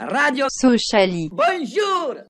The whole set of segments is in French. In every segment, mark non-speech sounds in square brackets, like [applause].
Radio Sociali. Bonjour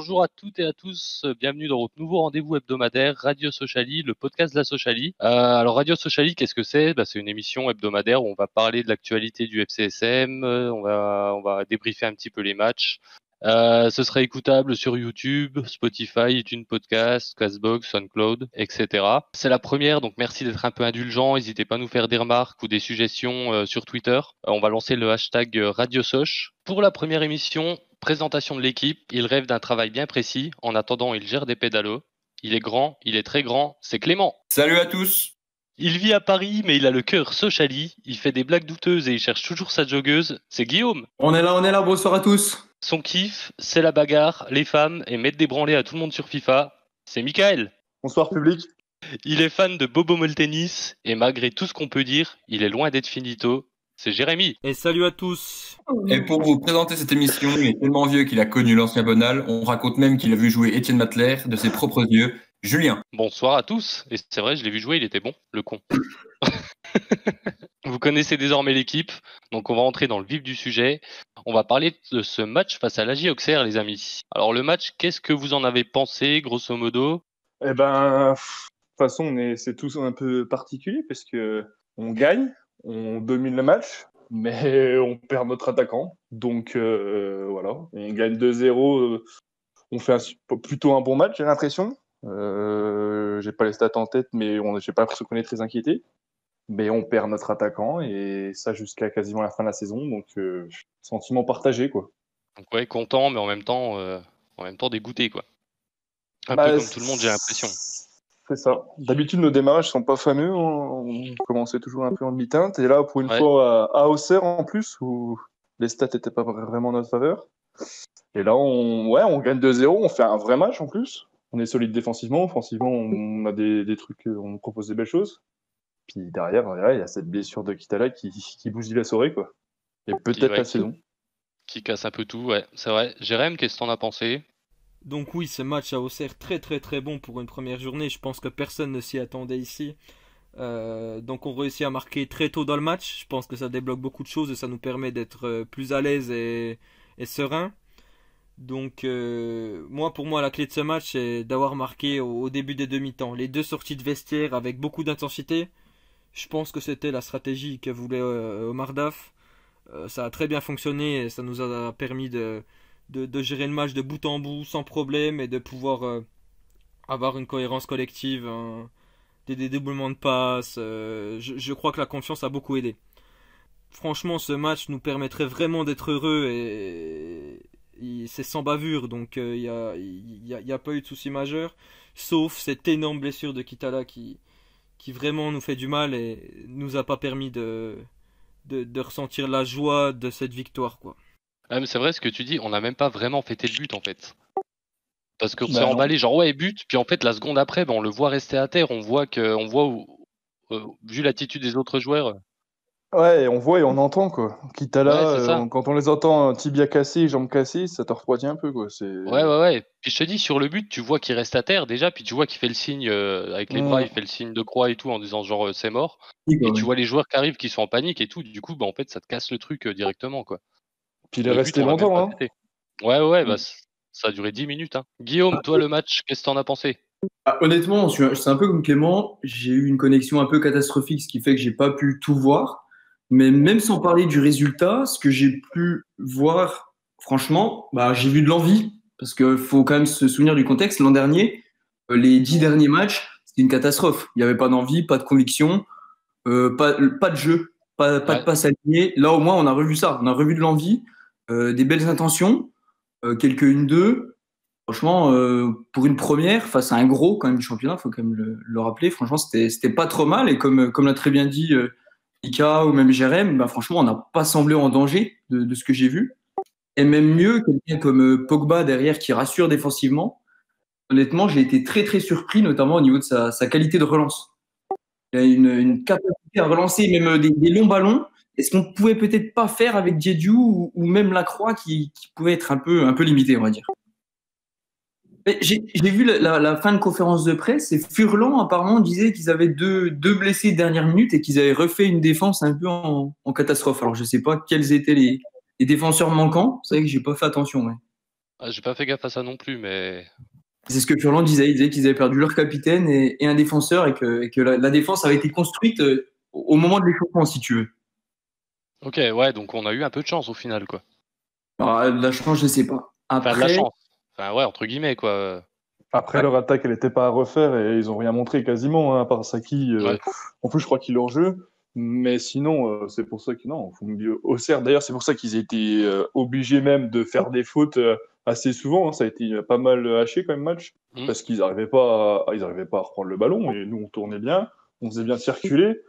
Bonjour à toutes et à tous, euh, bienvenue dans votre nouveau rendez-vous hebdomadaire Radio Sociali, le podcast de la Sociali. Euh, alors Radio Sociali, qu'est-ce que c'est? Bah, C'est une émission hebdomadaire où on va parler de l'actualité du FCSM, euh, on on va débriefer un petit peu les matchs. Euh, ce sera écoutable sur YouTube, Spotify, iTunes Podcast, Castbox, SoundCloud, etc. C'est la première, donc merci d'être un peu indulgent. N'hésitez pas à nous faire des remarques ou des suggestions euh, sur Twitter. Euh, on va lancer le hashtag euh, Radio Soch. Pour la première émission, présentation de l'équipe. Il rêve d'un travail bien précis. En attendant, il gère des pédalos. Il est grand, il est très grand. C'est Clément. Salut à tous Il vit à Paris, mais il a le cœur sociali. Il fait des blagues douteuses et il cherche toujours sa joggeuse. C'est Guillaume. On est là, on est là, bonsoir à tous. Son kiff, c'est la bagarre, les femmes et mettre des branlées à tout le monde sur FIFA. C'est Michael. Bonsoir public. Il est fan de Bobo Moltenis et malgré tout ce qu'on peut dire, il est loin d'être finito. C'est Jérémy. Et salut à tous. Et pour vous présenter cette émission, il est tellement vieux qu'il a connu l'ancien Bonal. On raconte même qu'il a vu jouer Étienne Matler de ses propres yeux. Julien. Bonsoir à tous. Et c'est vrai, je l'ai vu jouer, il était bon, le con. [laughs] Vous connaissez désormais l'équipe, donc on va entrer dans le vif du sujet. On va parler de ce match face à l'AJ Auxerre, les amis. Alors le match, qu'est-ce que vous en avez pensé, grosso modo? Eh ben, de toute façon, on est, c'est tous un peu particulier parce que on gagne, on domine le match, [laughs] mais on perd notre attaquant. Donc euh, voilà, on gagne 2-0. euh, on fait plutôt un bon match, j'ai l'impression. Euh, j'ai pas les stats en tête, mais on, j'ai pas l'impression qu'on est très inquiété. Mais on perd notre attaquant et ça jusqu'à quasiment la fin de la saison. Donc euh, sentiment partagé quoi. Donc ouais, content, mais en même temps, euh, en même temps dégoûté, quoi. Un Bah, peu comme tout le monde, j'ai l'impression. C'est ça. D'habitude, nos démarrages sont pas fameux. On, on commençait toujours un peu en demi-teinte. Et là, pour une Ouais. fois, à, à Auxerre en plus, où les stats n'étaient pas vraiment en notre faveur. Et là, on, ouais, on gagne 2-0. On fait un vrai match en plus. On est solide défensivement. Offensivement, on a des, des trucs, on propose des belles choses. Puis derrière, ouais, il y a cette blessure de Kitala qui, qui bousille la soirée, quoi. Et peut-être ouais, la qui- saison. Qui casse un peu tout, ouais, c'est vrai. Jérém, qu'est-ce que t'en as pensé? Donc oui, ce match à Auxerre très très très bon pour une première journée. Je pense que personne ne s'y attendait ici. Euh, donc on réussit à marquer très tôt dans le match. Je pense que ça débloque beaucoup de choses et ça nous permet d'être euh, plus à l'aise et, et serein. Donc euh, moi pour moi la clé de ce match c'est d'avoir marqué au, au début des demi-temps les deux sorties de vestiaire avec beaucoup d'intensité. Je pense que c'était la stratégie que voulait euh, Omar Daf. Euh, ça a très bien fonctionné et ça nous a permis de, gérer le match de bout en bout sans problème et de pouvoir euh, avoir une cohérence collective, un- des dédoublements de passes. je, crois que la confiance a beaucoup aidé. Franchement, ce match nous permettrait vraiment d'être heureux et, c'est sans bavure, donc il n'y a, y a, a pas eu de souci majeur, sauf cette énorme blessure de Kitala qui, qui vraiment nous fait du mal et nous a pas permis de, de, de ressentir la joie de cette victoire, quoi. Ah, mais c'est vrai ce que tu dis, on n'a même pas vraiment fêté le but en fait. Parce qu'on Bah s'est emballé, genre ouais, but, puis en fait la seconde après, ben, on le voit rester à terre, on voit que, on voit où, euh, vu l'attitude des autres joueurs, Ouais, et on voit et on [laughs] entend, quoi. Kitala, Ouais, euh, quand on les entend tibia cassé, jambes cassées, ça te refroidit un peu, quoi. Ouais, ouais, ouais. Puis je te dis, sur le but, tu vois qu'il reste à terre déjà, puis tu vois qu'il fait le signe euh, avec les Mm. bras, il fait le signe de croix et tout en disant genre euh, c'est mort. Et tu vois les joueurs qui arrivent qui sont en panique et tout, du coup, bah, en fait, ça te casse le truc euh, directement, quoi. Puis il est resté longtemps, hein. Ouais, ouais, ouais, bah, Mm. c- ça a duré 10 minutes. Hein. Guillaume, toi, le match, qu'est-ce que t'en as pensé? Ah, honnêtement, c'est un peu comme Clément. J'ai eu une connexion un peu catastrophique, ce qui fait que j'ai pas pu tout voir. Mais même sans parler du résultat, ce que j'ai pu voir, franchement, bah, j'ai vu de l'envie. Parce qu'il faut quand même se souvenir du contexte. L'an dernier, euh, les dix derniers matchs, c'était une catastrophe. Il n'y avait pas d'envie, pas de conviction, euh, pas, pas de jeu, pas, pas Ouais. de passe alignée. Là, au moins, on a revu ça. On a revu de l'envie, euh, des belles intentions, euh, quelques une deux. Franchement, pour une première, face à un gros quand même du championnat, faut quand même le, le rappeler. Franchement, c'était c'était pas trop mal. Et comme, comme l'a très bien dit Ika ou même Jérém, bah, franchement, on n'a pas semblé en danger de, ce que j'ai vu. Et même mieux, quelqu'un comme euh, Pogba derrière qui rassure défensivement. honnêtement, j'ai été très très surpris, notamment au niveau de sa, qualité de relance. Il a une, capacité à relancer même des, des longs ballons. Est-ce qu'on pouvait peut-être pas faire avec Diédiou ou, même Lacroix qui, qui pouvait être un peu, un peu limité, on va dire? J'ai vu la, la- la fin de conférence de presse et Furlan apparemment disait qu'ils avaient deux, deux blessés dernière minute et qu'ils avaient refait une défense un peu en, en catastrophe. Alors je sais pas quels étaient les, les défenseurs manquants. C'est vrai que j'ai pas fait attention. ouais. Ah, J'ai pas fait gaffe à ça non plus, mais C'est ce que Furlan disait. Il disait qu'ils avaient perdu leur capitaine et, et un défenseur et que, et que la, la défense avait été construite euh, au moment de l'échauffement, si tu veux. ok, ouais, donc on a eu un peu de chance au final, quoi. Alors, la chance, je sais pas. Enfin, Après, de la chance. Enfin, ouais, entre guillemets, quoi. Après, leur attaque, elle n'était pas à refaire et ils ont rien montré quasiment, hein, à part Saki. euh, Ouais. En plus, je crois qu'il est hors jeu. Mais sinon, euh, c'est pour ça que non, faut mieux. Auxerre, d'ailleurs, c'est pour ça qu'ils étaient euh, obligés même de faire des fautes euh, assez souvent. hein. Ça a été pas mal haché quand même match Mm. parce qu'ils n'arrivaient pas, à... ils arrivaient pas à reprendre le ballon et nous on tournait bien, on faisait bien circuler.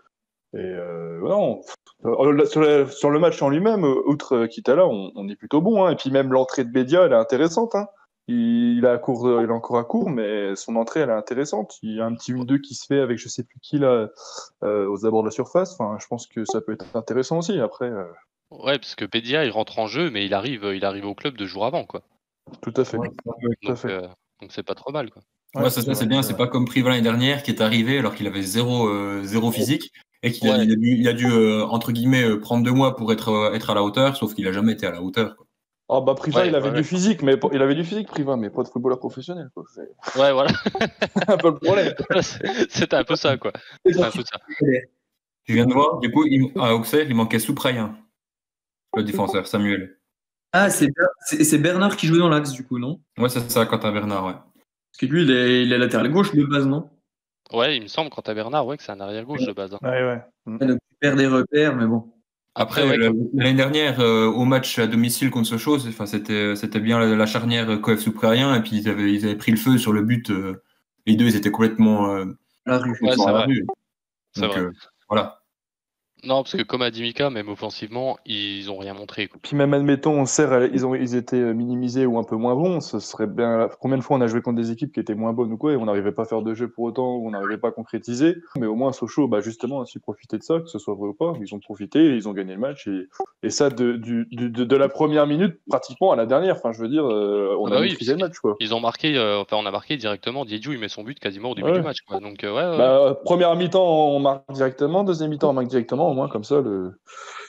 Et euh, non, Euh, là, sur, la- sur le match en lui-même, outre Kitala, on, on est plutôt bon. Hein. Et puis même l'entrée de Bédia, elle est intéressante. Hein. Il, a court, il est encore à court, mais son entrée, elle est intéressante. Il y a un petit 1-2 qui se fait avec je sais plus qui là, euh, aux abords de la surface. Enfin, je pense que ça peut être intéressant aussi. Après, euh, Ouais, parce que Pédia, il rentre en jeu, mais il arrive, il arrive au club deux jours avant, quoi. tout à fait. Ouais, tout à Donc, fait. euh, donc c'est pas trop mal, quoi. Ouais, ça, ça, c'est bien. C'est pas comme Priva l'année dernière qui est arrivé alors qu'il avait zéro, euh, zéro physique et qu'il a, Ouais. il a dû, il a dû euh, entre guillemets, euh, prendre deux mois pour être, euh, être à la hauteur, sauf qu'il a jamais été à la hauteur. quoi. Ah bah Priva, Ouais, il avait ouais, du ouais. physique, mais pas- il avait du physique Priva, mais pas de footballeur professionnel. quoi. Ouais, voilà. [laughs] un peu le problème. [laughs] C'était un peu ça, quoi. Un peu ça. Tu viens de voir, du coup, il, à Auxerre, il manquait Souprayen, le défenseur, Samuel. Ah, c'est Ber- c'est c'est Bernard qui jouait dans l'axe, du coup, non? Ouais, c'est ça, Quentin Bernard, ouais. Parce que lui, il est, il est latéral gauche de base, non? Ouais, il me semble, quand t'as Bernard, ouais, que c'est un arrière-gauche de base. hein. Ouais, ouais. Ouais, Donc, il perd des repères, mais bon. Après, ouais, l'année dernière, euh, au match à domicile contre Sochaux, c'était, c'était bien la, la charnière Coef Souprayen, et puis ils avaient, ils avaient pris le feu sur le but. euh, les deux, ils étaient complètement, euh, à La rue. Ouais, complètement c'est à la vrai. rue. C'est Donc, vrai. euh, voilà. Non, parce que comme a dit Mika, même offensivement, ils ont rien montré. quoi. Puis même admettons, Auxerre, ils, ont, ils étaient euh, minimisés ou un peu moins bons. Ce serait bien. Combien de fois on a joué contre des équipes qui étaient moins bonnes ou quoi, et on n'arrivait pas à faire de jeu pour autant, ou on n'arrivait pas à concrétiser. Mais au moins Sochaux, bah justement, a su profiter de ça, que ce soit vrai ou pas. Ils ont profité, ils ont gagné le match, et, et ça de, du, du- de, de la première minute pratiquement à la dernière. Enfin, je veux dire, euh, on Ah a bah oui, maîtrisé le match, quoi. Ils ont marqué, euh, enfin, on a marqué directement. Diédiou, il met son but quasiment au début Ouais. du match, quoi. Donc, euh, ouais, ouais. Bah, première mi-temps, on marque directement. Deuxième mi-temps, on marque directement. Au moins, comme ça, le...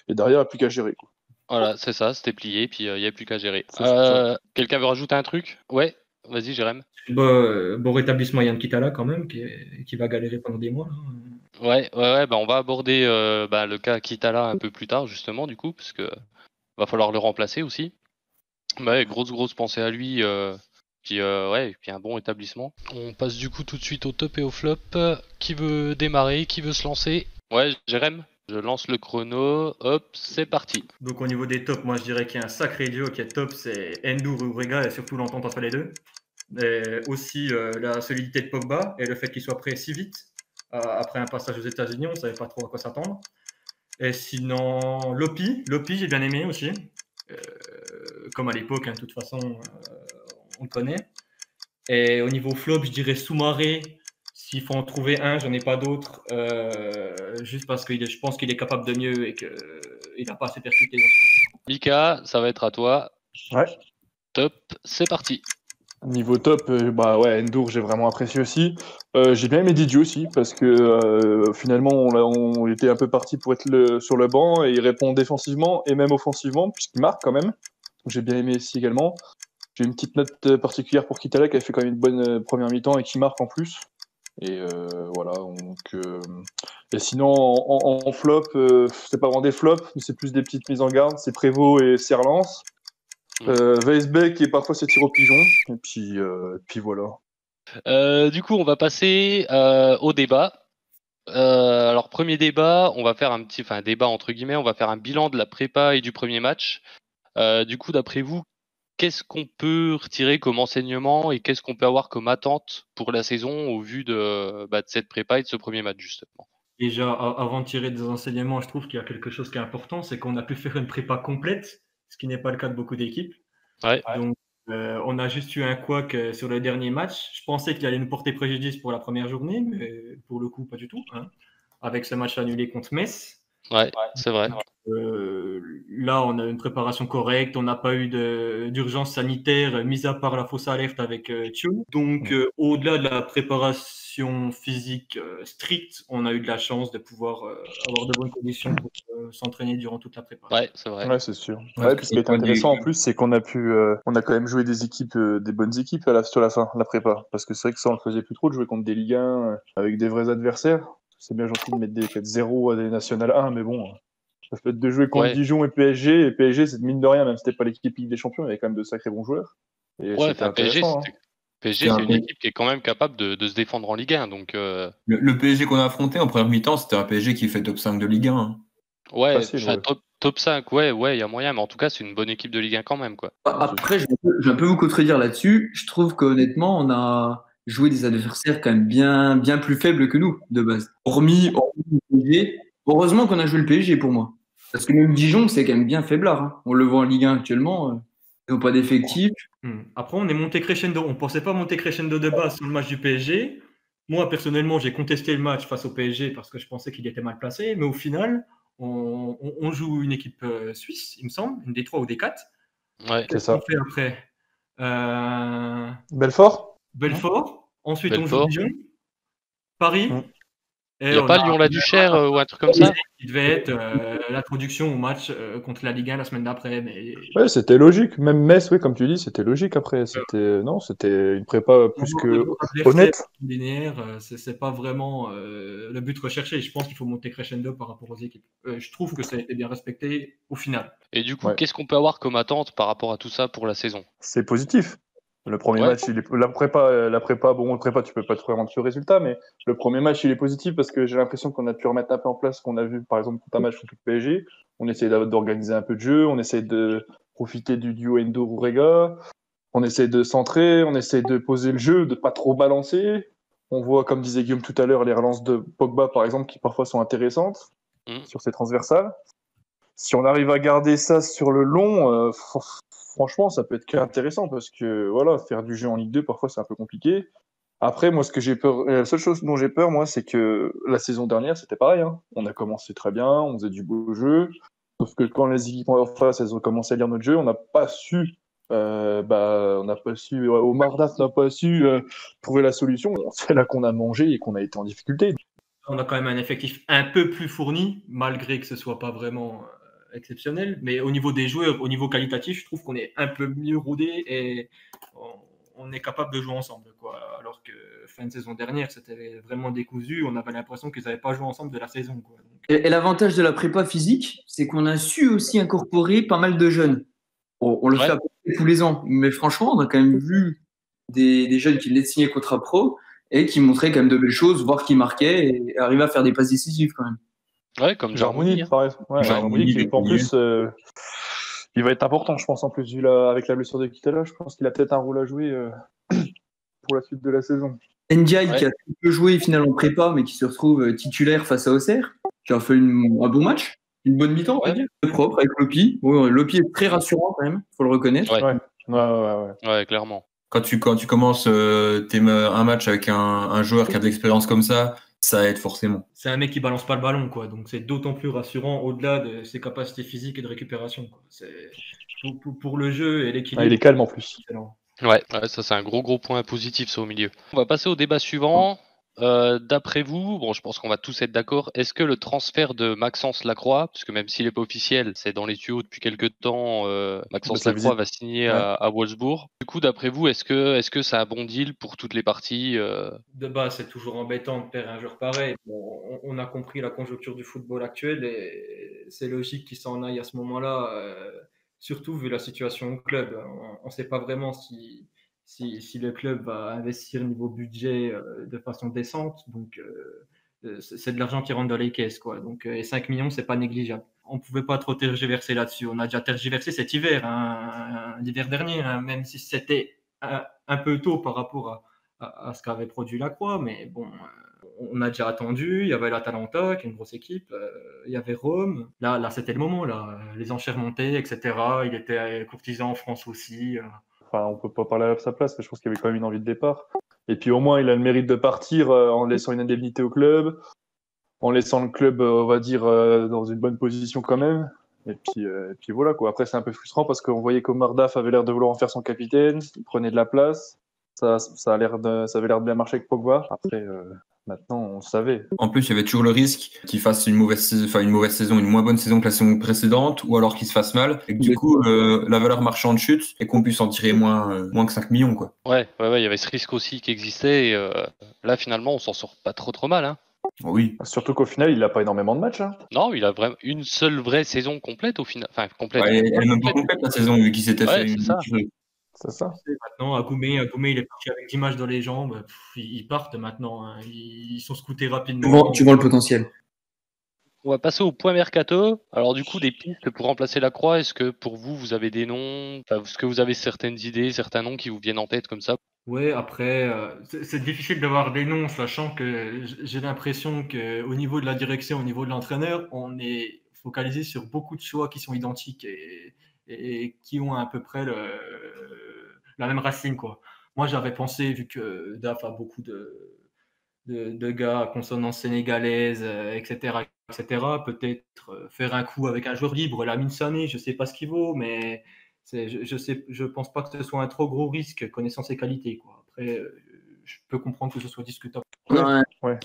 et derrière, il n'y a plus qu'à gérer. Quoi. Voilà, c'est ça, c'était plié, puis il n'y a plus qu'à gérer. Euh, Quelqu'un veut rajouter un truc? Ouais, vas-y, Jérém. Bon, euh, bon rétablissement Yann Kitala quand même, qui, est- qui va galérer pendant des mois. là. Ouais, ouais, ouais, bah, on va aborder euh, bah, le cas Kitala un peu plus tard, justement, du coup, parce que va falloir le remplacer aussi. Bah Ouais, grosse, grosse pensée à lui. euh, puis, euh, ouais, et puis un bon établissement. On passe du coup tout de suite au top et au flop. Qui veut démarrer? Qui veut se lancer? Ouais, Jérém, je lance le chrono. Hop, c'est parti. Donc au niveau des tops, moi je dirais qu'il y a un sacré duo qui est top, c'est Endur et Urega et surtout l'entente entre les deux. Et aussi euh, la solidité de Pogba et le fait qu'il soit prêt si vite. Euh, après un passage aux États-Unis, on ne savait pas trop à quoi s'attendre. Et sinon, Lopi, Lopi j'ai bien aimé aussi. Euh, comme à l'époque, hein, de toute façon, on le connaît. Et au niveau flop, je dirais Soumaré. S'il faut en trouver un, j'en ai pas d'autre. euh, juste parce que je pense qu'il est capable de mieux et qu'il n'a pas assez percuté. dans ce match. Mika, ça va être à toi. Ouais. Top, c'est parti. Niveau top, euh, bah ouais, Endur, j'ai vraiment apprécié aussi. Euh, j'ai bien aimé Didier aussi, parce que euh, finalement, on, l'a- on était un peu parti pour être le- sur le banc, et il répond défensivement et même offensivement, puisqu'il marque quand même. J'ai bien aimé ici également. J'ai une petite note euh, particulière pour Kitala, qui a fait quand même une bonne euh, première mi-temps et qui marque en plus. Et euh, voilà, donc... euh, Et sinon, en, en- en flop, euh, c'est pas vraiment des flops, mais c'est plus des petites mises en garde. C'est Prévost et Serlance. Euh, Weisbeck et parfois c'est tir au pigeon. Et puis, euh, puis voilà. Du coup, on va passer au débat. Alors, premier débat, on va faire un petit, enfin, débat entre guillemets, on va faire un bilan de la prépa et du premier match. Du coup, d'après vous, qu'est-ce qu'on peut retirer comme enseignement et qu'est-ce qu'on peut avoir comme attente pour la saison au vu de, bah, de cette prépa et de ce premier match, justement? Déjà, avant de tirer des enseignements, je trouve qu'il y a quelque chose qui est important, c'est qu'on a pu faire une prépa complète, ce qui n'est pas le cas de beaucoup d'équipes. Ouais. Donc, Euh, on a juste eu un couac euh, sur le dernier match. Je pensais qu'il allait nous porter préjudice pour la première journée, mais pour le coup, pas du tout. hein. Avec ce match annulé contre Metz. Ouais, c'est vrai. Euh, là, on a une préparation correcte. On n'a pas eu d'urgence sanitaire, euh, mis à part la fausse alerte avec euh, Thio. Donc, euh, au-delà de la préparation physique euh, stricte, on a eu de la chance de pouvoir euh, avoir de bonnes conditions pour euh, s'entraîner durant toute la préparation. Ouais, c'est vrai. Ouais, c'est sûr. Ouais, Ouais, puis ce qui est intéressant en plus, c'est qu'on a pu, euh, on a quand même joué des équipes, euh, des bonnes équipes à la, sur la fin, la prépa. Parce que c'est vrai que ça, on le faisait plus trop de jouer contre des Ligue 1 euh, avec des vrais adversaires. C'est bien gentil de mettre des 4-0 à des National 1, mais bon, ça peut être de jouer contre Ouais. Dijon et PSG. Et PSG, c'est mine de rien, même si c'était pas l'équipe Ligue des Champions, il y avait quand même de sacrés bons joueurs. Et Ouais, c'était enfin, PSG, hein. PSG, C'est un c'est une équipe qui est quand même capable de, de se défendre en Ligue 1. Donc, euh, Le, le PSG qu'on a affronté en première mi-temps, c'était un PSG qui fait top 5 de Ligue 1. hein. ouais, Facile, enfin, ouais. top, top 5, ouais, ouais, il y a moyen. Mais en tout cas, c'est une bonne équipe de Ligue 1 quand même. Quoi. Après, je vais un peu- je vais un peu vous contredire là-dessus. Je trouve qu'honnêtement, on a joué des adversaires quand même bien, bien plus faibles que nous, de base. Hormis, hormis le PSG. Heureusement qu'on a joué le PSG pour moi. Parce que même Dijon, c'est quand même bien faiblard. hein. On le voit en Ligue 1 actuellement. euh, Ils n'ont pas d'effectif. Hmm. Après, on est monté crescendo. On ne pensait pas monter crescendo de base sur le match du PSG. Moi, personnellement, j'ai contesté le match face au PSG parce que je pensais qu'il était mal placé. Mais au final, on, on- on joue une équipe euh, suisse, il me semble, une des trois ou des quatre. Ouais. C'est ça. On fait après euh, Belfort? Belfort. Ensuite, on Belfort. joue Dijon, Paris. Et Il n'y a on pas Lyon-la-Duchère euh, ou un truc comme ça qui devait être euh, l'introduction au match euh, contre la Ligue 1 la semaine d'après. Mais Ouais, c'était logique. Même Metz, oui, comme tu dis, c'était logique après. C'était non, c'était une prépa plus que honnête. linéaire, euh, c'est pas vraiment euh, le but recherché. Je pense qu'il faut monter crescendo par rapport aux équipes. Euh, je trouve que ça a été bien respecté au final. Et du coup, Ouais. qu'est-ce qu'on peut avoir comme attente par rapport à tout ça pour la saison? C'est positif. Le premier Ouais. match, il est... la prépa, la prépa, bon, la prépa, tu peux pas te vraiment le résultat, mais le premier match, il est positif parce que j'ai l'impression qu'on a pu remettre un peu en place ce qu'on a vu, par exemple, contre un match contre le PSG. On essaie d'a- d'organiser un peu de jeu, on essaie de profiter du duo Endo-Rurega, on essaie de centrer, on essaie de poser le jeu, de pas trop balancer. On voit, comme disait Guillaume tout à l'heure, les relances de Pogba, par exemple, qui parfois sont intéressantes Mhm. sur ces transversales. Si on arrive à garder ça sur le long, euh, franchement, ça peut être qu'intéressant parce que voilà, faire du jeu en Ligue 2, parfois, c'est un peu compliqué. Après, moi, ce que j'ai peur, la seule chose dont j'ai peur, moi, c'est que la saison dernière, c'était pareil. hein. On a commencé très bien, on faisait du beau jeu. Sauf que quand les équipes en face, elles ont commencé à lire notre jeu, on n'a pas su, euh, bah, on n'a pas su, Omar Daf n'a pas su euh, trouver la solution. C'est là qu'on a mangé et qu'on a été en difficulté. On a quand même un effectif un peu plus fourni, malgré que ce soit pas vraiment euh, exceptionnel. Mais au niveau des joueurs, au niveau qualitatif, je trouve qu'on est un peu mieux rodé et on, on est capable de jouer ensemble. Quoi. Alors que fin de saison dernière, c'était vraiment décousu. On avait l'impression qu'ils n'avaient pas joué ensemble de la saison. Quoi. Donc, Et, et l'avantage de la prépa physique, c'est qu'on a su aussi incorporer pas mal de jeunes. On, on le Ouais. fait tous les ans, mais franchement, on a quand même vu des, des jeunes qui venaient de signer contrat pro et qui montraient quand même de belles choses, voire qui marquaient et arrivaient à faire des passes décisives quand même. Ouais, comme Jarmouni. Jarmouni, hein. par exemple. Ouais, Jarmouni, Jarmouni, qui, il est en plus, euh, il va être important, je pense, en plus, vu la, avec la blessure de Kitela, je pense qu'il a peut-être un rôle à jouer euh, [clears throat] pour la suite de la saison. Ndiaye, Ouais. qui a très peu joué finalement en prépa, mais qui se retrouve euh, titulaire face à Auxerre, qui a fait une- un bon match, une bonne mi-temps, Ouais. propre avec Lopi. Bon, Lopi est très rassurant quand même, faut le reconnaître. Ouais. Ouais, ouais, ouais. ouais. Ouais, clairement. Quand tu, quand tu commences euh, un match avec un, un joueur qui a de l'expérience comme ça, ça aide forcément. c'est un mec qui balance pas le ballon. Quoi. Donc c'est d'autant plus rassurant au-delà de ses capacités physiques et de récupération. Quoi. C'est- Pour, pour- pour le jeu et l'équilibre. Ah, il est calme en plus. Ouais, ouais, ça c'est un gros gros point positif ça au milieu. On va passer au débat suivant. Euh, D'après vous, bon, je pense qu'on va tous être d'accord. Est-ce que le transfert de Maxence Lacroix, puisque même s'il n'est pas officiel, c'est dans les tuyaux depuis quelques temps, euh, Maxence Lacroix visite. va signer Ouais. à, à Wolfsburg. Du coup, d'après vous, est-ce que est-ce que c'est un bon deal pour toutes les parties euh, De base, c'est toujours embêtant de perdre un joueur pareil. Bon, on, on a compris la conjoncture du football actuel et c'est logique qu'il s'en aille à ce moment-là, euh, surtout vu la situation au club. On ne sait pas vraiment si, si, le club va investir niveau budget euh, de façon décente. Donc, euh, euh, c'est de l'argent qui rentre dans les caisses. Quoi. Donc, et 5 millions, c'est pas négligeable. On ne pouvait pas trop tergiverser là-dessus. On a déjà tergiversé cet hiver, hein, l'hiver dernier, hein, même si c'était un, peu tôt par rapport à ce qu'avait produit la Croix, mais bon, on a déjà attendu. Il y avait l'Atalanta, qui est une grosse équipe. il y avait Rome. Là, là c'était le moment. Là, les enchères montaient, etc. Il était courtisan en France aussi. Enfin, on peut pas parler à sa place, mais je pense qu'il avait quand même une envie de départ. Et puis au moins, il a le mérite de partir euh, en laissant une indemnité au club, en laissant le club, euh, on va dire, euh, dans une bonne position quand même. Et puis, et puis voilà quoi. Après, c'est un peu frustrant parce qu'on voyait qu'Omar Daf avait l'air de vouloir en faire son capitaine, il prenait de la place. Ça, ça, a l'air de, ça avait l'air de bien marcher avec Pogba. Après, maintenant, on le savait. En plus, il y avait toujours le risque qu'il fasse une mauvaise, saison, enfin, une mauvaise saison, une moins bonne saison que la saison précédente, ou alors qu'il se fasse mal, et que du coup, euh, la valeur marchande chute, et qu'on puisse en tirer moins, euh, moins que 5 millions. Quoi. Ouais, ouais, ouais, il y avait ce risque aussi qui existait. Et, euh, là, finalement, on s'en sort pas trop trop mal. Hein. Oui. Surtout qu'au final, il n'a pas énormément de matchs. Hein. Non, il a vraiment une seule vraie saison complète au final. Enfin, complète. Ouais, elle est même pas complète la saison, vu qu'il s'était Ouais, fait une. C'est ça. Maintenant, Agoumé, Agoumé, il est parti avec 10 matchs dans les jambes. Pff, ils partent maintenant. hein. Ils sont scoutés Tu rapidement. vois, tu vois le potentiel. On va passer au point mercato. Alors du coup, des pistes pour remplacer la croix. Est-ce que pour vous, vous avez des noms? Est-ce que vous avez certaines idées, certains noms qui vous viennent en tête comme ça? Ouais, après, euh, c'est difficile d'avoir des noms, sachant que j'ai l'impression qu'au niveau de la direction, au niveau de l'entraîneur, on est focalisé sur beaucoup de choix qui sont identiques et, et qui ont à peu près le, la même racine, quoi. Moi, j'avais pensé, vu que DAF a beaucoup de, de, de gars à consonance sénégalaise, euh, etc., etc., peut-être euh, faire un coup avec un joueur libre, Lamine Sané, je sais pas ce qu'il vaut, mais c'est, je, je sais, je pense pas que ce soit un trop gros risque connaissant ses qualités. Quoi. Après, euh, je peux comprendre que ce soit discutable. Ouais.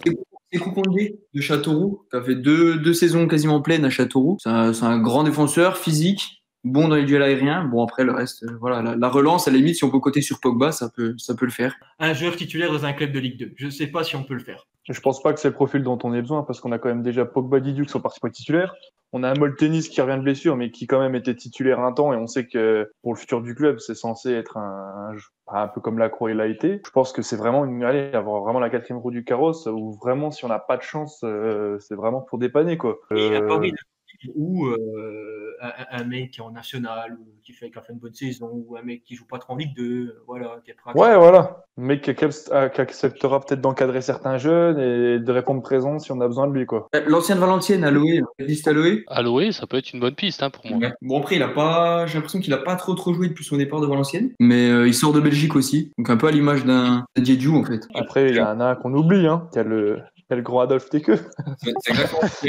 C'est Koukondé de Châteauroux, qui a fait deux, deux saisons quasiment pleines à Châteauroux. C'est un, c'est un grand défenseur, physique, bon dans les duels aériens. Bon, après, le reste, euh, voilà, la, la relance, à la limite, si on peut coter sur Pogba, ça peut, ça peut le faire. Un joueur titulaire dans un club de Ligue 2. Je sais pas si on peut le faire. Je pense pas que c'est le profil dont on ait besoin parce qu'on a quand même déjà Pogba Didiou qui sont partis pour être titulaires. On a un Moltenis qui revient de blessure mais qui quand même était titulaire un temps et on sait que pour le futur du club c'est censé être un, un, un peu comme la Croix il a été. Je pense que c'est vraiment une allez avoir vraiment la quatrième roue du carrosse où vraiment si on n'a pas de chance euh, c'est vraiment pour dépanner quoi. Et à Paris, euh, un, un mec qui est en national, ou qui, fait, qui a fait une bonne saison, ou un mec qui joue pas trop en Ligue 2, euh, voilà, qui est prêt à- Ouais, voilà. Mais qui, accepte- euh, qui acceptera peut-être d'encadrer certains jeunes et de répondre présent si on a besoin de lui, quoi. Euh, L'ancienne Valencienne, Aloé, liste Aloé? Aloé, ça peut être une bonne piste hein, pour moi. Ouais. Bon, après, il a pas, j'ai l'impression qu'il a pas trop trop joué depuis son départ de Valenciennes. Mais euh, il sort de Belgique aussi. Donc, un peu à l'image d'un Diédiou, en fait. Après, il y en a un qu'on oublie, hein. Il y a le, le grand Adolphe Tekeu. C'est exactement ce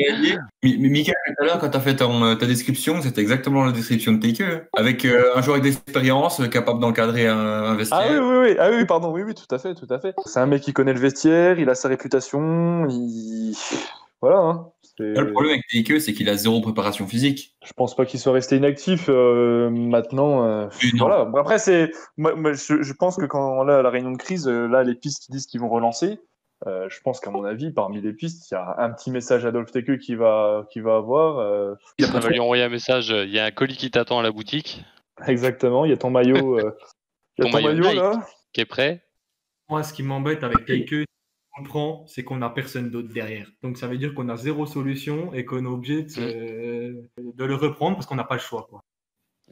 tout à l'heure, quand tu as fait ton, euh, ta description, c'était exactement la description de hein. Avec euh, un joueur avec d'expérience, euh, capable d'encadrer un, un vestiaire. Ah oui, oui, oui. Ah oui, pardon. Oui, oui, tout à fait, tout à fait. C'est un mec qui connaît le vestiaire, il a sa réputation, il... Voilà, hein. Le problème avec Take, c'est qu'il a zéro préparation physique. Je pense pas qu'il soit resté inactif euh, maintenant. euh, voilà. Après, c'est, je, je pense que quand là, à la réunion de crise, là, les pistes qui disent qu'ils vont relancer, euh, je pense qu'à mon avis, parmi les pistes, il y a un petit message Adolphe Tekeu qui va, qui va avoir. euh, Il pas va trop- lui envoyer un message. Il y a un colis qui t'attend à la boutique, exactement. Il y a ton maillot. euh, il y a Ton ton, maillot là. qui est prêt. Moi, ce qui m'embête avec Taike, on prend, c'est qu'on n'a personne d'autre derrière. Donc, ça veut dire qu'on a zéro solution et qu'on est obligé de, de le reprendre parce qu'on n'a pas le choix. Quoi.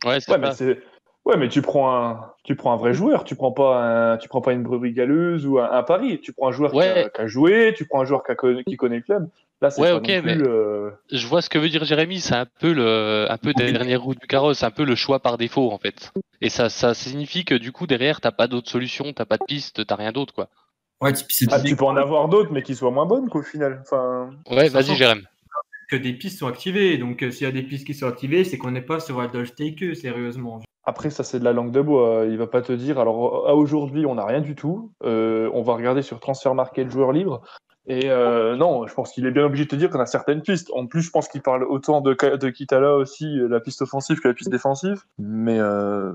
Ouais, c'est Ouais. Ouais, mais tu prends un, tu prends un vrai joueur. Tu prends pas un, tu prends pas une brebis galeuse ou un, un pari. Tu prends un joueur qui, a, Ouais. qui a joué. Tu prends un joueur qui, a connu- qui connaît le club. Là, c'est Ouais, pas ok, non plus, mais- euh, Je vois ce que veut dire Jérémy. C'est un peu le, un peu dernière roue du carrosse, un peu le choix par défaut en fait. Et ça, ça signifie que du coup derrière t'as pas d'autre solution, t'as pas de piste, t'as rien d'autre quoi. Ouais, c'est Ah, tu peux en avoir d'autres, mais qui soient moins bonnes qu'au final. Enfin, Ouais, vas-y Jérémy. Que des pistes sont activées. Donc, euh, s'il y a des pistes qui sont activées, c'est qu'on n'est pas sur Adolphe Taike, sérieusement. Après, ça, c'est de la langue de bois. Il va pas te dire. Alors, à aujourd'hui, on n'a rien du tout. Euh, on va regarder sur Transfermarkt le joueur libre. Et euh, non, je pense qu'il est bien obligé de te dire qu'on a certaines pistes. En plus, je pense qu'il parle autant de, de Kitala aussi, euh, la piste offensive que la piste défensive. Mais euh,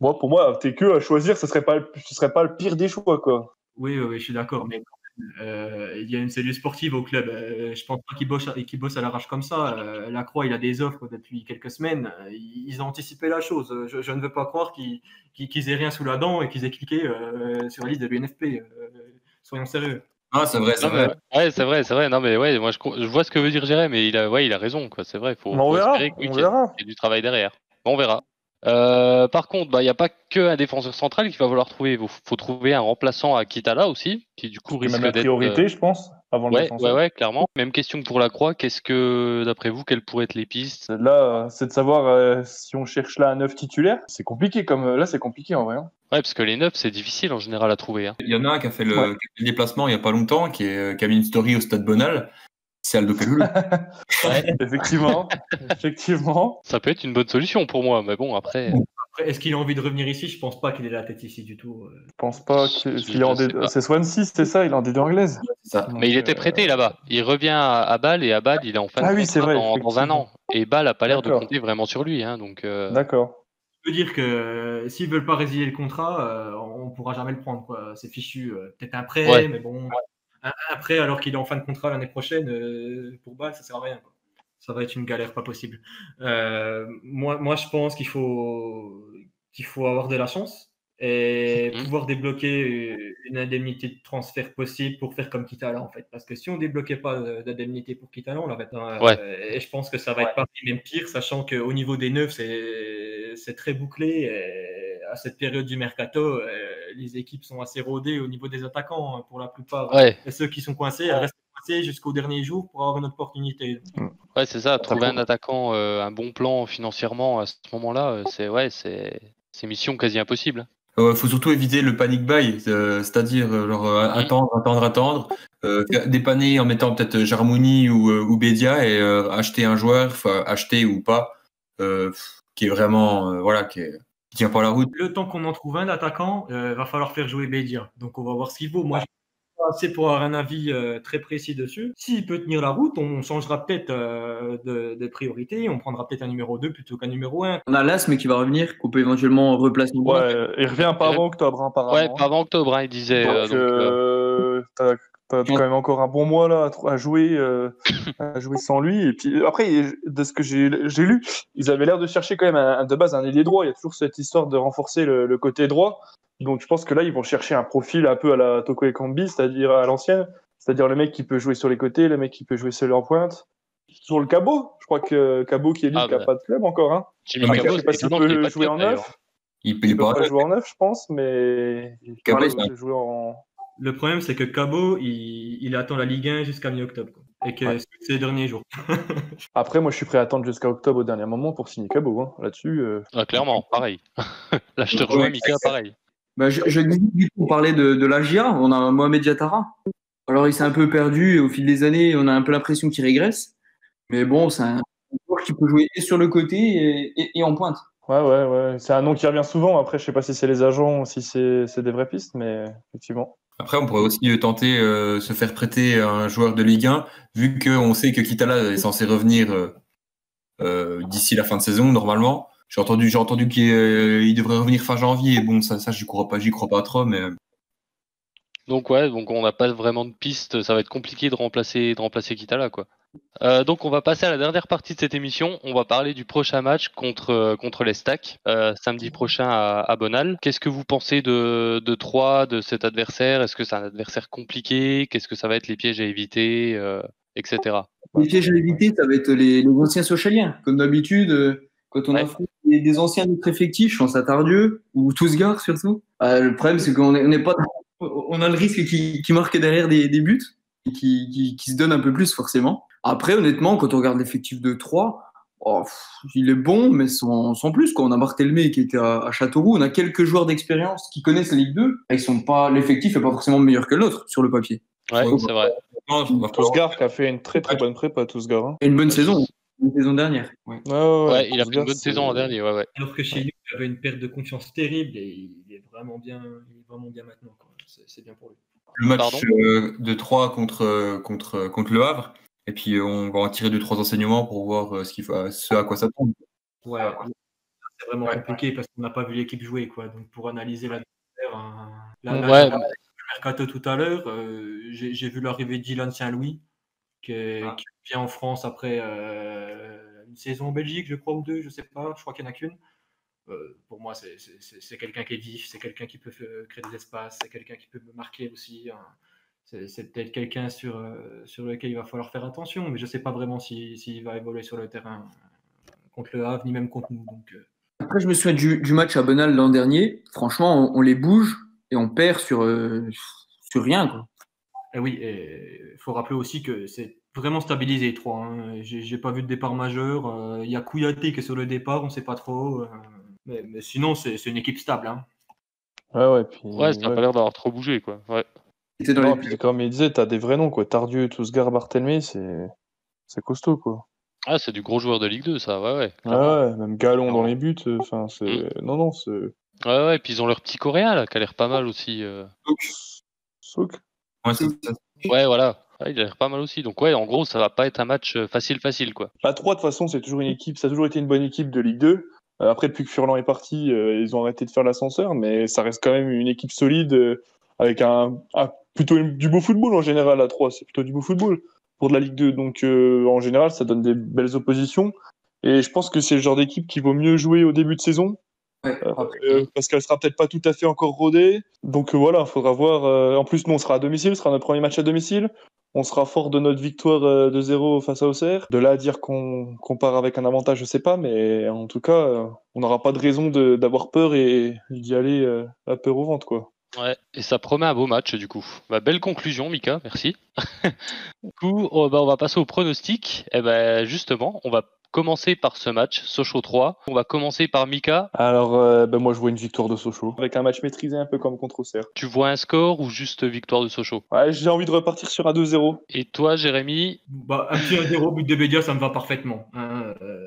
moi, pour moi, t'es que à choisir, ce serait pas, ce serait pas le pire des choix, quoi. Oui, oui, je suis d'accord. Euh, il y a une cellule sportive au club. Euh, je pense pas qu'ils bossent, qu'ils bossent à l'arrache comme ça. Euh, la Croix, il a des offres depuis quelques semaines. Ils ont anticipé la chose. Je, je ne veux pas croire qu'ils aient rien sous la dent et qu'ils aient cliqué euh, sur la liste de l'UNFP. Euh, soyons sérieux. Ah, c'est vrai, c'est mais- vrai. ouais, c'est vrai, c'est vrai. Non mais ouais, moi je, je vois ce que veut dire Jérémy, mais il a, ouais, il a raison quoi. C'est vrai. Faut, on faut verra, espérer que, oui, on verra. qu'il y ait du travail derrière. On verra. Euh, par contre, bah il y a pas que un défenseur central qu'il va falloir trouver. Il faut, faut trouver un remplaçant à Kitala aussi, qui du coup risque même la d'être. priorité, euh, je pense. avant le Ouais, défenseur. ouais, ouais, clairement. Même question que pour la Croix. Qu'est-ce que, d'après vous, quelles pourraient être les pistes? Là, c'est de savoir euh, si on cherche là un neuf titulaire. C'est compliqué comme là, c'est compliqué en vrai. hein. Ouais, parce que les neufs, c'est difficile en général à trouver. hein. Il y en a un qui a fait le, Ouais. qui a fait le déplacement il y a pas longtemps, qui, est, qui a mis une story au stade Bonal. C'est Aldo Kalulu. [laughs] Effectivement, effectivement. Ça peut être une bonne solution pour moi, mais bon, après. Après, Est-ce qu'il a envie de revenir ici? Je pense pas qu'il ait la tête ici du tout. euh. Je pense pas qu'il en sais D- pas. C'est Swansea, c'est ça, il est en D2 anglaise. Mais il était euh, prêté là-bas. Il revient à, Bâle et à Bâle, il est en fin Ah de oui, c'est vrai, dans, dans un an. Et Bâle a pas l'air de D'accord. compter vraiment sur lui, hein, donc. euh, D'accord. Je peux dire que euh, s'ils veulent pas résilier le contrat, euh, on pourra jamais le prendre. quoi. C'est fichu. euh, Peut-être un prêt, Ouais. mais bon, prêt alors qu'il est en fin de contrat l'année prochaine euh, pour Bâle, ça sert à rien. Ça va être une galère pas possible. Euh, moi, moi, je pense qu'il faut qu'il faut avoir de la chance et Mhm. pouvoir débloquer une indemnité de transfert possible pour faire comme Kitala en fait. Parce que si on débloquait pas d'indemnité pour Kitala, on l'avait. Euh, Ouais. Et je pense que ça va être pareil, même pire, sachant qu'au niveau des neufs, c'est c'est très bouclé. Et à cette période du mercato, euh, les équipes sont assez rodées au niveau des attaquants hein, pour la plupart. Ouais, Et ceux qui sont coincés, elles restent coincées jusqu'au dernier jour pour avoir une opportunité. ouais, c'est ça. Trouver un attaquant, euh, un bon plan financièrement à ce moment-là, euh, c'est ouais, c'est c'est mission quasi impossible. Il faut surtout éviter le panic buy, euh, c'est-à-dire euh, euh, attendre, attendre, attendre, euh, faire dépanner en mettant peut-être Jarmouni ou, euh, ou Bédia et euh, acheter un joueur, enfin acheter ou pas, euh, qui est vraiment euh, voilà, qui, est, qui tient pas la route. Le temps qu'on en trouve un attaquant, euh, va falloir faire jouer Bédia. Donc on va voir ce qu'il vaut. Moi, assez pour avoir un avis euh, très précis dessus. S'il peut tenir la route, on changera peut-être euh, de, de priorité. On prendra peut-être un numéro 2 plutôt qu'un numéro 1. On a Las, mais qui va revenir, qu'on peut éventuellement replacer. Ouais, il revient pas avant octobre, hein, apparemment. Ouais, pas avant octobre, hein, il disait. euh, Donc, euh, t'as t'as quand même encore un bon mois là à jouer, euh, à jouer sans lui. Et puis après, de ce que j'ai j'ai lu, ils avaient l'air de chercher quand même un, de base un ailier droit. Il y a toujours cette histoire de renforcer le, le côté droit. Donc je pense que là, ils vont chercher un profil un peu à la Toko Ekambi, c'est-à-dire à l'ancienne, c'est-à-dire le mec qui peut jouer sur les côtés, le mec qui peut jouer seul en pointe. Sur le Cabot, je crois que Cabot qui est libre, Ah, qui n'a bah. pas de club encore. Hein. Jimmy mais Cabot, je sais pas s'il peut pas de jouer club, en neuf. Il, Il il peut pas pas jouer en neuf, je pense, mais il Cabot, peut jouer en. Le problème, c'est que Cabo, il, il attend la Ligue 1 jusqu'à mi-octobre. Et que Ouais. c'est les derniers jours. [laughs] Après, moi, je suis prêt à attendre jusqu'à octobre au dernier moment pour signer Cabot. Hein. Là-dessus, euh, Ah, clairement, pareil. [laughs] Là, je te rejoins. Mika, pareil. Bah, je, je disais, du coup, on parlait de, de l'Agia, on a Mohamed Diatara. Alors, il s'est un peu perdu et au fil des années, on a un peu l'impression qu'il régresse. Mais bon, c'est un joueur qui peut jouer et sur le côté et, et- et en pointe. ouais, ouais, ouais. C'est un nom qui revient souvent. Après, je sais pas si c'est les agents ou si c'est des vraies pistes, mais effectivement. Après, on pourrait aussi tenter euh, se faire prêter un joueur de Ligue 1, vu qu'on sait que Kitala est censé revenir euh, euh, d'ici la fin de saison, normalement. J'ai entendu, j'ai entendu qu'il euh, devrait revenir fin janvier. Bon, ça, ça j'y crois pas, j'y crois pas trop, mais Donc ouais, donc on n'a pas vraiment de piste, ça va être compliqué de remplacer, de remplacer Kitala quoi. Euh, donc on va passer à la dernière partie de cette émission. On va parler du prochain match contre euh, contre les Stacks euh, samedi prochain à, à Bonal. Qu'est-ce que vous pensez de de Troyes, de cet adversaire? Est-ce que c'est un adversaire compliqué? Qu'est-ce que ça va être les pièges à éviter, euh, etc. Les pièges à éviter, ça va être les, les anciens socialiens. Comme d'habitude, euh, quand on Ouais. affronte des, des anciens de notre effectif, je pense à Tardieu ou Tousgar surtout. Euh, le problème, c'est qu'on est- on n'est pas, on a le risque qui, qui marque derrière des, des buts et qui, qui, qui se donne un peu plus forcément. Après, honnêtement, quand on regarde l'effectif de 3, il est bon, mais sans, sans plus. Quoi. On a Barthelmé qui était à, à Châteauroux, on a quelques joueurs d'expérience qui connaissent la Ligue 2. Et ils sont pas, l'effectif est pas forcément meilleur que l'autre sur le papier. Ouais, c'est vrai. Tousgar qui a fait une très très bonne prépa, Tousgar. Hein. Et une bonne saison, une saison dernière. Ouais. Ouais, ouais, Ouais, il a fait une bonne saison l'an dernier, ouais, ouais. Alors que chez nous, il avait une perte de confiance terrible et il est vraiment bien, il est vraiment bien maintenant. quoi. C'est bien pour lui. le match euh, de 3 contre, euh, contre, contre le Havre. Et puis, euh, on va en tirer deux, trois enseignements pour voir euh, ce, qu'il faut, ce à quoi ça tombe. Ouais, c'est vraiment compliqué parce qu'on n'a pas vu l'équipe jouer. Quoi. Donc pour analyser Ouais, j'ai regardé le mercato tout à l'heure, euh, j'ai vu l'arrivée de Dylan Saint-Louis qui, est- Ah. qui vient en France après euh, une saison en Belgique, je crois, ou deux, je sais pas, je crois qu'il n'y en a qu'une. Euh, pour moi, c'est- c'est c'est- c'est quelqu'un qui est vif, c'est quelqu'un qui peut créer des espaces, c'est quelqu'un qui peut me marquer aussi. hein. C'est peut-être quelqu'un sur, euh, sur lequel il va falloir faire attention, mais je ne sais pas vraiment s'il s'il va évoluer sur le terrain contre le Havre, ni même contre nous. Donc, euh, Après, je me souviens du, du match à Bonal l'an dernier. Franchement, on, on les bouge et on perd sur, euh, sur rien. Quoi. Et oui, il faut rappeler aussi que c'est vraiment stabilisé, 3. Hein. J'ai pas vu de départ majeur. Euh, Il y a Kouyaté qui est sur le départ, on ne sait pas trop. euh, mais, mais sinon, c'est une équipe stable. Hein. Ouais, ouais. Puis, Ouais, ça n'a ouais. pas l'air d'avoir trop bougé, quoi. Ouais. Dans Non, les- puis comme il disait, t'as des vrais noms, quoi. Tardieu, Tousgar, Barthelmy, c'est c'est costaud, quoi. Ah, c'est du gros joueur de Ligue 2, ça, ouais, ouais. Ouais, clairement. ouais, même Galon dans les buts, euh, enfin, c'est... Non, non, c'est... Ouais, ouais, puis ils ont leur petit coréen, là, qui a l'air pas mal aussi. euh. Souk Ouais, c'est ça. Ouais, voilà. Ouais, il a l'air pas mal aussi. Donc, ouais, en gros, ça va pas être un match euh, facile, facile, quoi. À 3, de toute façon, c'est toujours une équipe, ça a toujours été une bonne équipe de Ligue 2. Euh, après, depuis que Furlan est parti, euh, ils ont arrêté de faire l'ascenseur, mais ça reste quand même une équipe solide euh, avec un, un- plutôt du beau football en général à 3. C'est plutôt du beau football pour de la Ligue 2. Donc, euh, en général, ça donne des belles oppositions. Et je pense que c'est le genre d'équipe qui vaut mieux jouer au début de saison Ouais, après. euh, parce qu'elle sera peut-être pas tout à fait encore rodée. Donc euh, voilà, il faudra voir. euh, en plus, nous, on sera à domicile, ce sera notre premier match à domicile. On sera fort de notre victoire euh, de 0 face à Auxerre. De là à dire qu'on part avec un avantage, je sais pas, mais en tout cas, euh, on n'aura pas de raison d'avoir peur et d'y aller euh, à peur au ventre, quoi. Ouais, et ça promet un beau match, du coup. Bah, belle conclusion, Mika, merci. [laughs] du coup, on, bah, on va passer au pronostic. Et ben, justement, on va commencer par ce match, Sochaux 3. On va commencer par Mika. Alors, euh, ben, moi, je vois une victoire de Sochaux. Avec un match maîtrisé, un peu comme contre Auxerre. Tu vois un score ou juste victoire de Sochaux? Ouais, j'ai envie de repartir sur un 2-0. Et toi, Jérémy? Bah, un petit 1-0, but de Bédia, ça me va parfaitement. hein. Euh,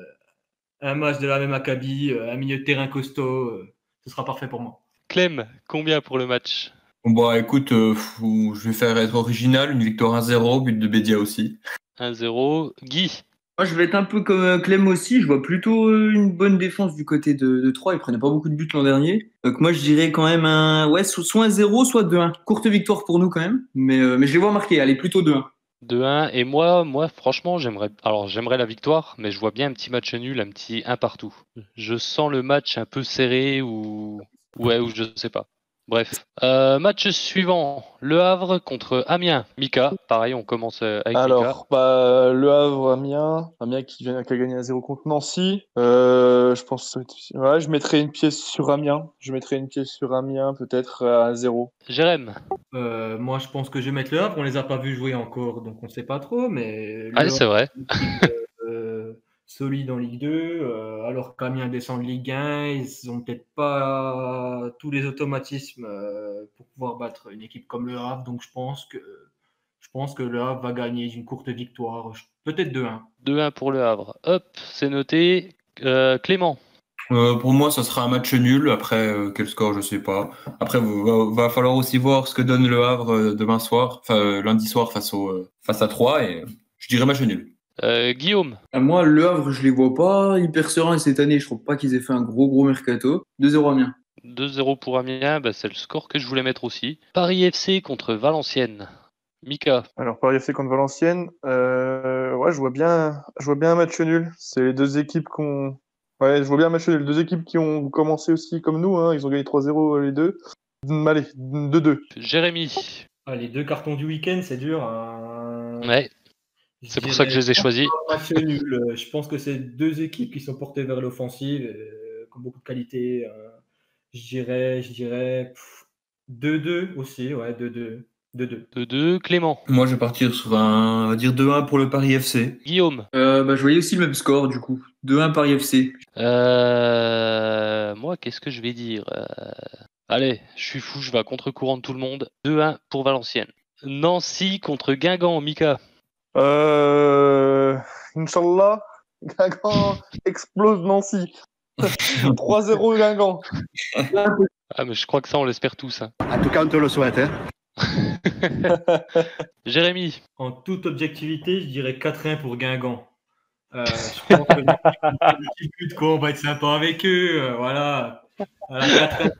un match de la même acabit, euh, un milieu de terrain costaud, euh, ce sera parfait pour moi. Clem, combien pour le match? Bon, bah écoute, euh, je vais faire être original, une victoire 1-0, but de Bédia aussi. 1-0. Guy? Moi, je vais être un peu comme euh, Clem aussi. Je vois plutôt euh, une bonne défense du côté de, de 3. Ils prenaient pas beaucoup de buts l'an dernier. Donc, moi, je dirais quand même un, ouais, so- soit un 0, soit 2-1. Courte victoire pour nous quand même. Mais, euh, mais je les vois marquer. Allez, plutôt 2-1. 2-1. Et moi, moi, franchement, j'aimerais. Alors, j'aimerais la victoire, mais je vois bien un petit match nul, un petit 1 partout. Je sens le match un peu serré ou. Ouais, ou je sais pas. Bref. Euh, match suivant. Le Havre contre Amiens. Mika. Pareil, on commence euh, avec Mika. Alors, bah, Le Havre, Amiens. Amiens qui, vient, qui a gagné à 0 contre Nancy. Euh, je pense. Ouais, je mettrais une pièce sur Amiens. Je mettrais une pièce sur Amiens, peut-être à 0. Jérém. Euh, moi, je pense que je vais mettre le Havre. On les a pas vus jouer encore, donc on ne sait pas trop. Mais Ah, c'est vrai. Solide en Ligue 2, euh, alors qu'Amiens descend de Ligue 1, ils n'ont peut-être pas tous les automatismes euh, pour pouvoir battre une équipe comme le Havre, donc je pense que je pense que le Havre va gagner une courte victoire, peut-être 2-1. 2-1 pour le Havre. Hop, c'est noté. Euh, Clément. Euh, pour moi, ça sera un match nul. Après, euh, quel score, je sais pas. Après, va, va falloir aussi voir ce que donne le Havre euh, demain soir, enfin euh, lundi soir face au euh, face à 3 et je dirais match nul. Euh, Guillaume. À moi, Le Havre, je les vois pas hyper sereins cette année. Je trouve pas qu'ils aient fait un gros, gros mercato. 2-0 Amiens. 2-0 pour Amiens, bah, c'est le score que je voulais mettre aussi. Paris FC contre Valenciennes. Mika. Alors, Paris FC contre Valenciennes. Euh, ouais, je vois bien, je vois bien un match nul. C'est les deux équipes qu'on. Ouais, je vois bien un match nul. Deux équipes qui ont commencé aussi comme nous. Hein. Ils ont gagné 3-0 les deux. Hum, Allez, 2-2. Jérémy. Ah, les deux cartons du week-end, c'est dur. hein. Ouais, c'est pour ça que je les ai choisis. pas match nul. Euh, Je pense que c'est deux équipes qui sont portées vers l'offensive, euh, ont beaucoup de qualité. euh, Je dirais, je dirais pff, 2-2 aussi, ouais, 2-2. 2-2. 2-2. Clément. Moi, je vais partir sur un, on va dire 2-1 pour le Paris FC. Guillaume. Euh, bah, je voyais aussi le même score, du coup. 2-1 Paris FC. Euh, moi, qu'est-ce que je vais dire Euh, Allez, je suis fou, je vais à contre-courant de tout le monde. 2-1 pour Valenciennes. Nancy contre Guingamp, Mika. Euh... Inch'Allah, Guingamp explose Nancy. [laughs] 3-0 Guingamp. Ah, mais je crois que ça, on l'espère tous. hein. En tout cas, on te le souhaite. Hein. [laughs] Jérémy. En toute objectivité, je dirais 4-1 pour Guingamp. Euh, je pense que [laughs] quoi, on va être sympa avec eux. euh, voilà. Voilà, 4-1 pour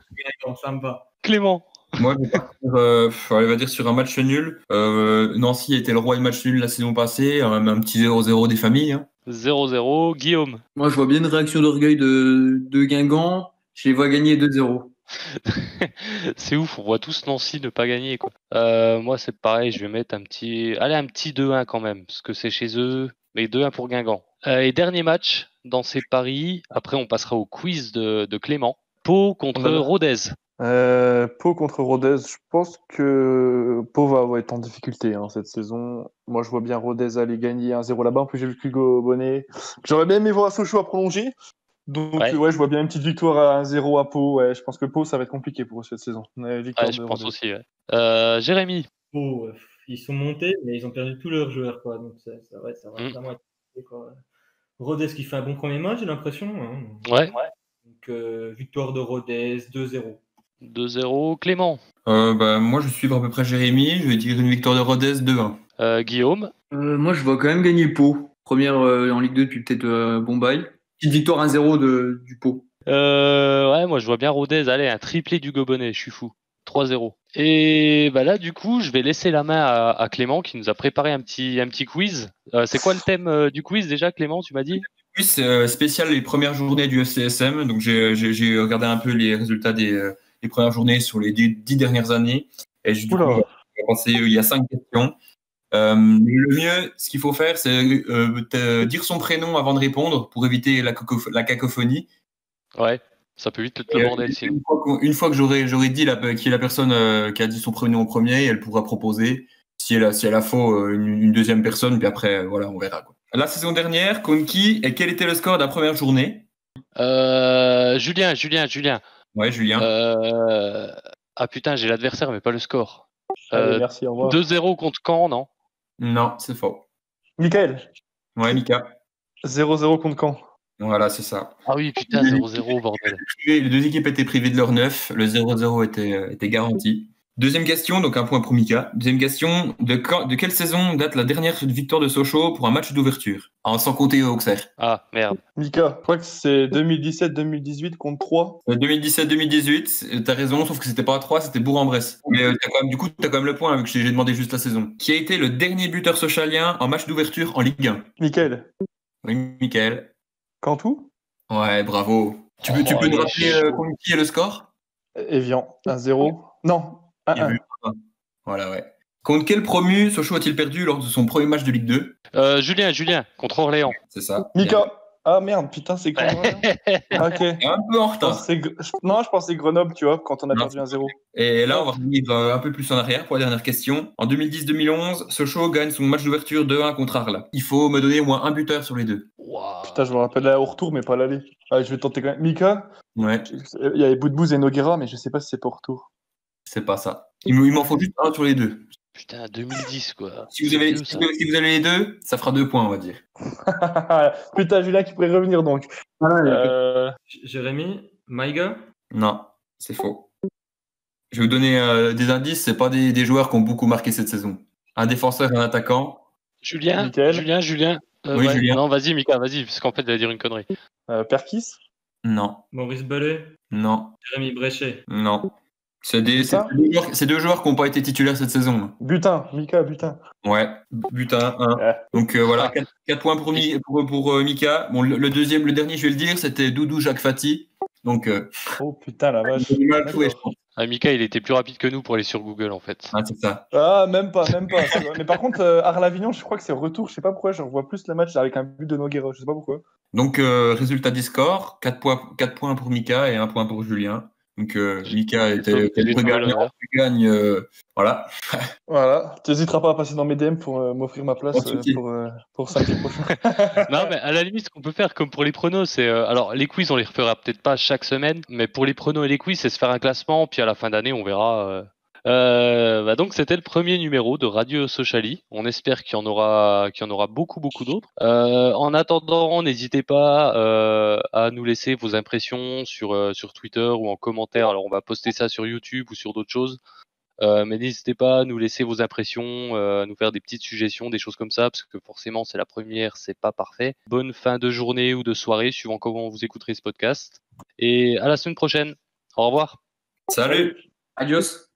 Guingamp, ça me va. Clément. Moi, je vais partir, euh, on va dire sur un match nul. Euh, Nancy était le roi du match nul la saison passée, un, un petit 0-0 des familles. hein. 0-0. Guillaume. Moi, je vois bien une réaction d'orgueil de, de Guingamp. Je les vois gagner 2-0. [laughs] c'est ouf, on voit tous Nancy ne pas gagner. Quoi. Euh, moi, c'est pareil, je vais mettre un petit. Allez, un petit 2-1 quand même, parce que c'est chez eux. Mais 2-1 pour Guingamp. Euh, et dernier match dans ces paris. Après, on passera au quiz de, de Clément. Pau contre. Rodez. Euh, Pau contre Rodez, je pense que Pau va, être en difficulté hein, cette saison. Moi, je vois bien Rodez aller gagner 1-0 là-bas. En plus, j'ai vu Hugo Bonnet. J'aurais bien aimé voir Sochaux à prolonger. Donc, Ouais. ouais. je vois bien une petite victoire à 1-0 à Pau. Ouais, je pense que Pau, ça va être compliqué pour eux cette saison. Ouais, victoire Ouais, je de pense Rodez. aussi. ouais. Euh, Jérémy, Oh, euh, ils sont montés, mais ils ont perdu tous leurs joueurs, quoi. Donc ça, ça, va, ça va Mm. vraiment être compliqué, quoi. Rodez qui fait un bon premier match, j'ai l'impression. hein. ouais, Donc euh, victoire de Rodez, 2-0. 2-0. Clément, Euh, bah, moi, je suis à peu près Jérémy. Je vais dire une victoire de Rodez 2-1. Euh, Guillaume, Euh, moi, je vois quand même gagner Pau. Première euh, en Ligue 2 depuis peut-être euh, bon bail. Petite victoire 1-0 de, du Pau. Euh, ouais, moi je vois bien Rodez, allez, un triplé du Gobonnet, je suis fou. 3-0. Et bah là, du coup, je vais laisser la main à, à Clément qui nous a préparé un petit, un petit quiz. Euh, c'est quoi le thème euh, du quiz déjà, Clément, tu m'as dit? C'est euh, spécial les premières journées du FCSM. Donc, j'ai j'ai- j'ai regardé un peu les résultats des, euh, des premières journées sur les dix, dix dernières années. Et je, penser, euh, il y a cinq questions. Euh, le mieux, ce qu'il faut faire, c'est euh, te- dire son prénom avant de répondre pour éviter la, cacoph- la cacophonie. Ouais, ça peut vite Et, le euh, bordel. Une fois, qu'on- une fois que j'aurai j'aurai dit la, qui est la personne euh, qui a dit son prénom en premier, elle pourra proposer si elle a, si elle a faux une, une deuxième personne, puis après, voilà, on verra. Quoi. La saison dernière, contre qui et quel était le score de la première journée? Euh, Julien, Julien, Julien. Ouais, Julien. Euh, Ah putain, j'ai l'adversaire, mais pas le score. Euh, merci, au revoir. 2-0 contre Caen, non? Non, c'est faux. Michael, Ouais, Mika. 0-0 contre Caen. Voilà, c'est ça. Ah oui, putain, 0-0, bordel. Les deux équipes étaient privées de leur neuf. Le 0-0 était, euh, était garanti. Deuxième question, donc un point pour Mika. Deuxième question, de, quand, de quelle saison date la dernière victoire de Sochaux pour un match d'ouverture? En sans compter Auxerre. Ah, merde. Mika, je crois que c'est 2017-2018 contre 3. Euh, 2017-2018, euh, t'as raison, sauf que c'était pas à 3, c'était Bourg-en-Bresse. Mais euh, t'as quand même, du coup, t'as quand même le point, vu que j'ai demandé juste la saison. Qui a été le dernier buteur socialien en match d'ouverture en Ligue 1 Michael, Oui, Michael. Cantou Ouais, bravo. Tu peux, tu Oh, peux nous rappeler euh, qui est le score? Evian, 1-0. Non, Il y a 1-1. eu un. Voilà, ouais. Contre quel promu Sochaux a-t-il perdu lors de son premier match de Ligue 2 Euh, Julien, Julien, contre Orléans. C'est ça. Mika, ah merde, putain, c'est quand Ah, [laughs] Ok. Un peu en retard. je- Non, je pensais Grenoble, tu vois, quand on a Non. perdu 1-0. Et là, on va revenir euh, un peu plus en arrière pour la dernière question. En 2010-2011, Sochaux gagne son match d'ouverture 2-1 contre Arles. Il faut me donner au moins un buteur sur les deux. Waouh. Putain, je me rappelle là au retour, mais pas l'aller. Ah, je vais tenter quand même. Mika, Ouais, il y avait Boudbouz et Noguera, mais je sais pas si c'est pas au retour. C'est pas ça. Il me- il m'en faut juste un sur les deux. Putain, 2010, quoi. Si vous, avez, si, vous, si vous avez les deux, ça fera deux points, on va dire. [laughs] Putain, Julien qui pourrait revenir donc. Euh, J- Jérémy, Maïga, Non, c'est faux. Je vais vous donner euh, des indices, c'est pas des, des joueurs qui ont beaucoup marqué cette saison. Un défenseur et un attaquant. Julien. Julien, Julien. Euh, Oui, ouais. Julien. Non, vas-y, Mika, vas-y, parce qu'en fait, il va dire une connerie. euh, Perkis Non, Maurice Bellet, non, Jérémy Bréchet. non. C'est deux, joueurs- c'est deux joueurs qui n'ont pas été titulaires cette saison. Butin, Mika, Butin. Ouais, butin. Ouais. Donc euh, voilà, Ah. 4, points pour, pour, pour, euh, Mika. Bon, le, le deuxième, le dernier, je vais le dire, c'était Doudou Jacques Fati. Donc, euh, Oh putain, la vache. Ah, Mika, il était plus rapide que nous pour aller sur Google, en fait. Ah, c'est ça. Ah, même pas, même pas. Mais par contre, euh, Arles-Avignon, je crois que c'est retour. Je sais pas pourquoi, je revois plus le match avec un but de Noguera. Je sais pas pourquoi. Donc, euh, résultat du score 4 points, 4 points pour Mika et 1 point pour Julien. Donc, euh, Mika était, le gagnant. Tu gagnes, euh, voilà. [laughs] Voilà. Tu n'hésiteras pas à passer dans mes DM pour euh, m'offrir ma place euh, pour, euh, pour samedi prochain. [laughs] Non, mais à la limite, ce qu'on peut faire, comme pour les pronos, c'est. euh, alors, les quiz, on les refera peut-être pas chaque semaine, mais pour les pronos et les quiz, c'est se faire un classement, puis à la fin d'année, on verra. Euh. Bah donc, c'était le premier numéro de Radio Sociali. On espère qu'il y en aura, qu'il y en aura beaucoup, beaucoup d'autres. Euh, en attendant, n'hésitez pas euh, à nous laisser vos impressions sur, euh, sur Twitter ou en commentaire. Alors, on va poster ça sur YouTube ou sur d'autres choses. Euh, mais n'hésitez pas à nous laisser vos impressions, euh, à nous faire des petites suggestions, des choses comme ça, parce que forcément c'est la première, c'est pas parfait. Bonne fin de journée ou de soirée, suivant comment vous écouterez ce podcast. Et à la semaine prochaine. Au revoir. Salut! Adios.